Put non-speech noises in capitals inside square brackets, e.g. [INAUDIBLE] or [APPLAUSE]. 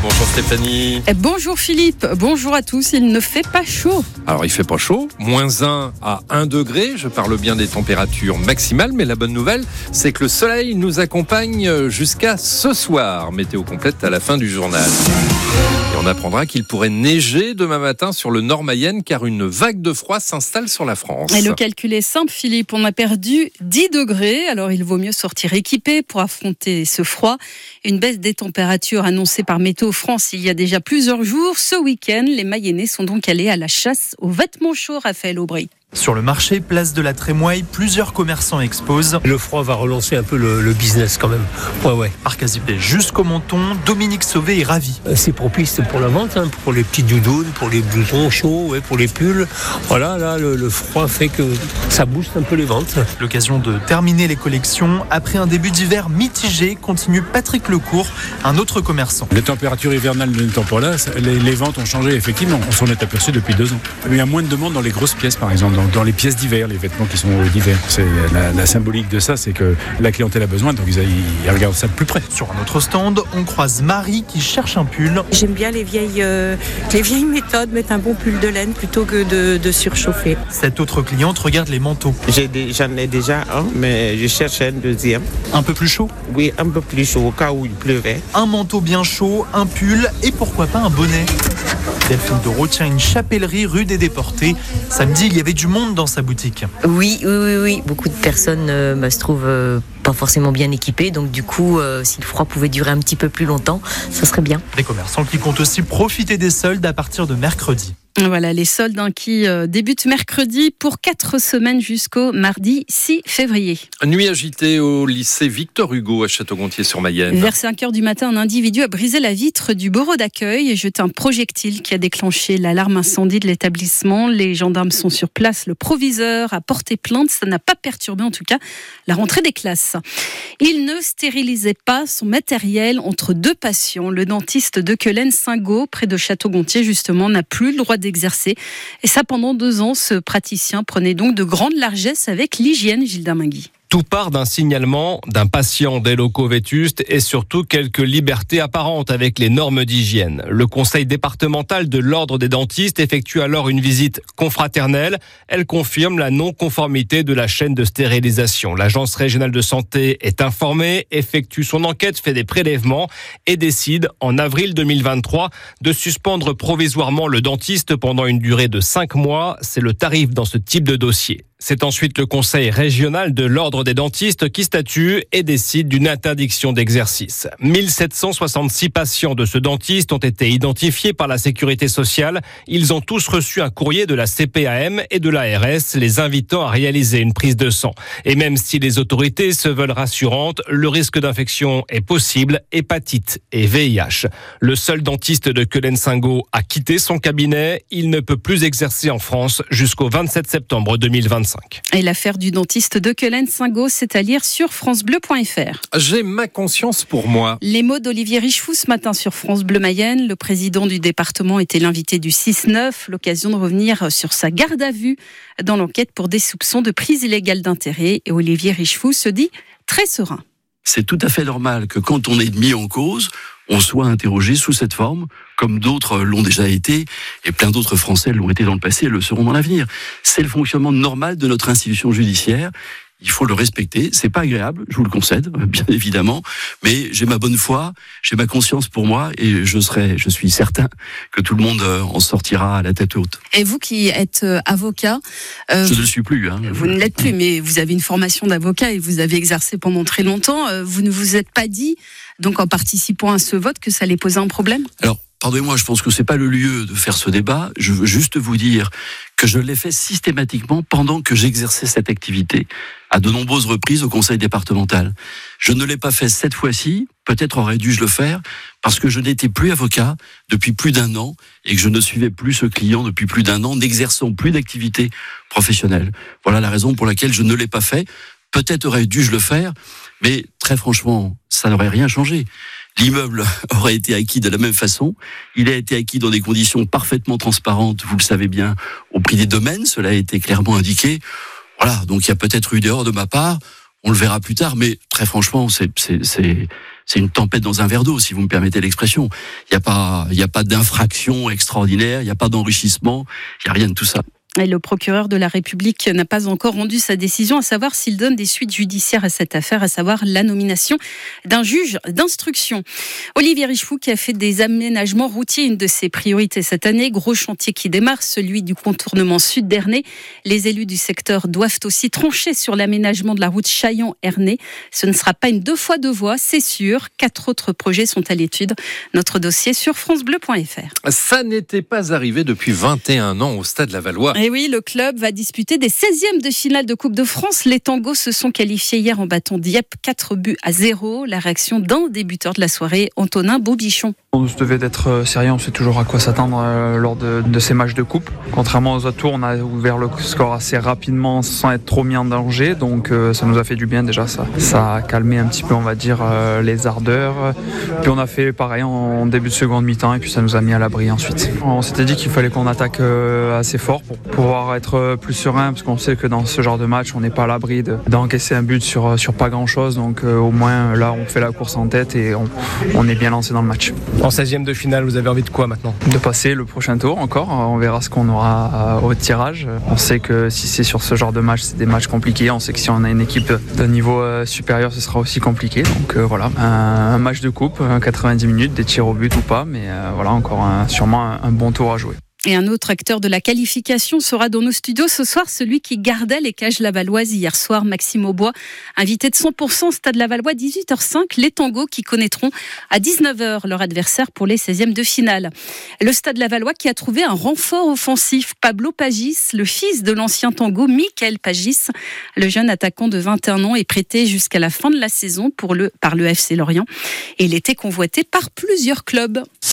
Bonjour Stéphanie. Eh, bonjour Philippe, bonjour à tous. Il ne fait pas chaud. Alors il fait pas chaud, moins 1 à 1 degré. Je parle bien des températures maximales, mais la bonne nouvelle, c'est que le soleil nous accompagne jusqu'à ce soir. Météo complète à la fin du journal. Et on apprendra qu'il pourrait neiger demain matin sur le nord Mayenne car une vague de froid s'installe sur la France. Et le calcul est simple, Philippe. On a perdu 10 degrés, alors il vaut mieux sortir équipé pour affronter ce froid. Une baisse des températures annoncée par Météo France il y a déjà plusieurs jours. Ce week-end, les Mayennais sont donc allés à la chasse aux vêtements chauds, Raphaël Aubry. Sur le marché, place de la Trémoille, plusieurs commerçants exposent. Le froid va relancer un peu le, le business quand même. Ouais, ouais. Par Casipé jusqu'au menton, Dominique Sauvé est ravi. Euh, C'est propice pour la vente, hein, pour les petits doudounes, pour les blousons chauds, ouais, pour les pulls. Voilà, là, le, le froid fait que ça booste un peu les ventes. L'occasion de terminer les collections. Après un début d'hiver mitigé, continue Patrick Lecourt, un autre commerçant. Les températures hivernales n'étant pas là, ça- les, les ventes ont changé effectivement. On s'en est aperçu depuis deux ans. Mais il y a moins de demandes dans les grosses pièces, par exemple, dans, dans les pièces d'hiver, les vêtements qui sont d'hiver. C'est la, la symbolique de ça, c'est que la clientèle a besoin, donc ils, ils regardent ça de plus près. Sur un autre stand, on croise Marie qui cherche un pull. J'aime bien les vieilles, euh, les vieilles méthodes, mettre un bon pull de laine plutôt que de, de surchauffer. Cette autre cliente regarde les manteaux. J'en ai déjà un, mais je cherche un deuxième. Un peu plus chaud? Oui, un peu plus chaud au cas où il pleuvait. Un manteau bien chaud, un pull et pourquoi pas un bonnet. Delphine Doro tient une chapellerie rue des Déportés. Samedi, il y avait du monde dans sa boutique. Oui, oui, oui, oui. Beaucoup de personnes euh, bah, se trouvent euh, pas forcément bien équipées. Donc du coup, euh, si le froid pouvait durer un petit peu plus longtemps, ça serait bien. Des commerçants qui comptent aussi profiter des soldes à partir de mercredi. Voilà, les soldes hein, qui euh, débutent mercredi pour 4 semaines jusqu'au mardi 6 février. Nuit agitée au lycée Victor Hugo à Château-Gontier-sur-Mayenne. Vers 5 heures du matin, un individu a brisé la vitre du bureau d'accueil et jeté un projectile qui a déclenché l'alarme incendie de l'établissement. Les gendarmes sont sur place. Le proviseur a porté plainte. Ça n'a pas perturbé, en tout cas, la rentrée des classes. Il ne stérilisait pas son matériel entre deux patients. Le dentiste de Quelen-Singo, près de Château-Gontier, justement, n'a plus le droit d'exercer. Et ça, pendant deux ans, ce praticien prenait donc de grandes largesses avec l'hygiène, Gilles Darmingui. Tout part d'un signalement d'un patient des locaux vétustes et surtout quelques libertés apparentes avec les normes d'hygiène. Le conseil départemental de l'ordre des dentistes effectue alors une visite confraternelle. Elle confirme la non-conformité de la chaîne de stérilisation. L'agence régionale de santé est informée, effectue son enquête, fait des prélèvements et décide en avril 2023 de suspendre provisoirement le dentiste pendant une durée de cinq mois. C'est le tarif dans ce type de dossier. C'est ensuite le Conseil régional de l'Ordre des dentistes qui statue et décide d'une interdiction d'exercice. 1766 patients de ce dentiste ont été identifiés par la Sécurité sociale. Ils ont tous reçu un courrier de la CPAM et de l'ARS les invitant à réaliser une prise de sang. Et même si les autorités se veulent rassurantes, le risque d'infection est possible, hépatite et VIH. Le seul dentiste de Quelen-Singo a quitté son cabinet. Il ne peut plus exercer en France jusqu'au 27 septembre 2025. Et l'affaire du dentiste de Quelen-Singo, c'est à lire sur francebleu.fr. J'ai ma conscience pour moi. Les mots d'Olivier Richefou ce matin sur France Bleu Mayenne. Le président du département était l'invité du 6-9, l'occasion de revenir sur sa garde à vue dans l'enquête pour des soupçons de prise illégale d'intérêt. Et Olivier Richefou se dit très serein. c'est tout à fait normal que quand on est mis en cause, on soit interrogé sous cette forme, comme d'autres l'ont déjà été, et plein d'autres Français l'ont été dans le passé et le seront dans l'avenir. C'est le fonctionnement normal de notre institution judiciaire. Il faut le respecter. C'est pas agréable, je vous le concède, [LAUGHS] bien évidemment, mais j'ai ma bonne foi, j'ai ma conscience pour moi, et je serai, je suis certain que tout le monde euh, en sortira à la tête haute. Et vous qui êtes euh, avocat, euh, Je ne le suis plus. Hein. vous ne l'êtes plus, mais vous avez une formation d'avocat et vous avez exercé pendant très longtemps. Vous ne vous êtes pas dit, donc en participant à ce vote, que ça allait poser un problème? Alors, pardonnez-moi, je pense que c'est pas le lieu de faire ce débat. Je veux juste vous dire que je l'ai fait systématiquement pendant que j'exerçais cette activité, à de nombreuses reprises au conseil départemental. Je ne l'ai pas fait cette fois-ci, peut-être aurais dû je le faire, parce que je n'étais plus avocat depuis plus d'un an et que je ne suivais plus ce client depuis plus d'un an, n'exerçant plus d'activité professionnelle. Voilà la raison pour laquelle je ne l'ai pas fait. Peut-être aurais dû je le faire, mais très franchement, ça n'aurait rien changé. L'immeuble [LAUGHS] aurait été acquis de la même façon. Il a été acquis dans des conditions parfaitement transparentes, vous le savez bien, au prix des domaines. Cela a été clairement indiqué. Voilà, donc il y a peut-être eu erreurs de ma part. On le verra plus tard, mais très franchement, c'est une tempête dans un verre d'eau, si vous me permettez l'expression. Il n'y a pas, a pas d'infraction extraordinaire, il n'y a pas d'enrichissement, il n'y a rien de tout ça. Le procureur de la République n'a pas encore rendu sa décision à savoir s'il donne des suites judiciaires à cette affaire, à savoir la nomination d'un juge d'instruction. Olivier Richefou qui a fait des aménagements routiers une de ses priorités cette année. Gros chantier qui démarre, celui du contournement sud d'Ernée. Les élus du secteur doivent aussi trancher sur l'aménagement de la route Chaillon-Ernée. Ce ne sera pas une deux fois deux voies, c'est sûr. Quatre autres projets sont à l'étude. Notre dossier sur francebleu.fr. Ça n'était pas arrivé depuis 21 ans au Stade Lavallois. Et oui, le club va disputer des 16e de finale de Coupe de France. Les tangos se sont qualifiés hier en battant Dieppe 4 buts à 0. La réaction d'un débuteur de la soirée, Antonin Bobichon. On se devait d'être euh, sérieux, on sait toujours à quoi s'attendre euh, lors de, ces matchs de coupe. Contrairement aux autres tours, on a ouvert le score assez rapidement sans être trop mis en danger, donc euh, ça nous a fait du bien déjà ça. Ça a calmé un petit peu, on va dire, les ardeurs. Puis on a fait pareil en début de seconde mi-temps et puis ça nous a mis à l'abri ensuite. On s'était dit qu'il fallait qu'on attaque assez fort pour pouvoir être plus serein parce qu'on sait que dans ce genre de match, on n'est pas à l'abri d'encaisser un but sur, sur pas grand-chose. Donc au moins là, on fait la course en tête et on, on est bien lancé dans le match. En 16e de finale, vous avez envie de quoi maintenant? De passer le prochain tour encore. On verra ce qu'on aura au tirage. On sait que si c'est sur ce genre de match, c'est des matchs compliqués. On sait que si on a une équipe d'un niveau euh, supérieur, ce sera aussi compliqué. Donc euh, voilà, un, match de coupe, 90 minutes, des tirs au but ou pas. Mais euh, voilà, encore sûrement un bon tour à jouer. Et un autre acteur de la qualification sera dans nos studios ce soir, celui qui gardait les cages lavalloises hier soir, Maxime Aubois, invité de 100% Stade Lavallois, 18h05, les tangos qui connaîtront à 19h leur adversaire pour les 16e de finale. Le Stade Lavallois qui a trouvé un renfort offensif, Pablo Pagis, le fils de l'ancien tango Michael Pagis. Le jeune attaquant de 21 ans est prêté jusqu'à la fin de la saison pour le, par le FC Lorient et il était convoité par plusieurs clubs.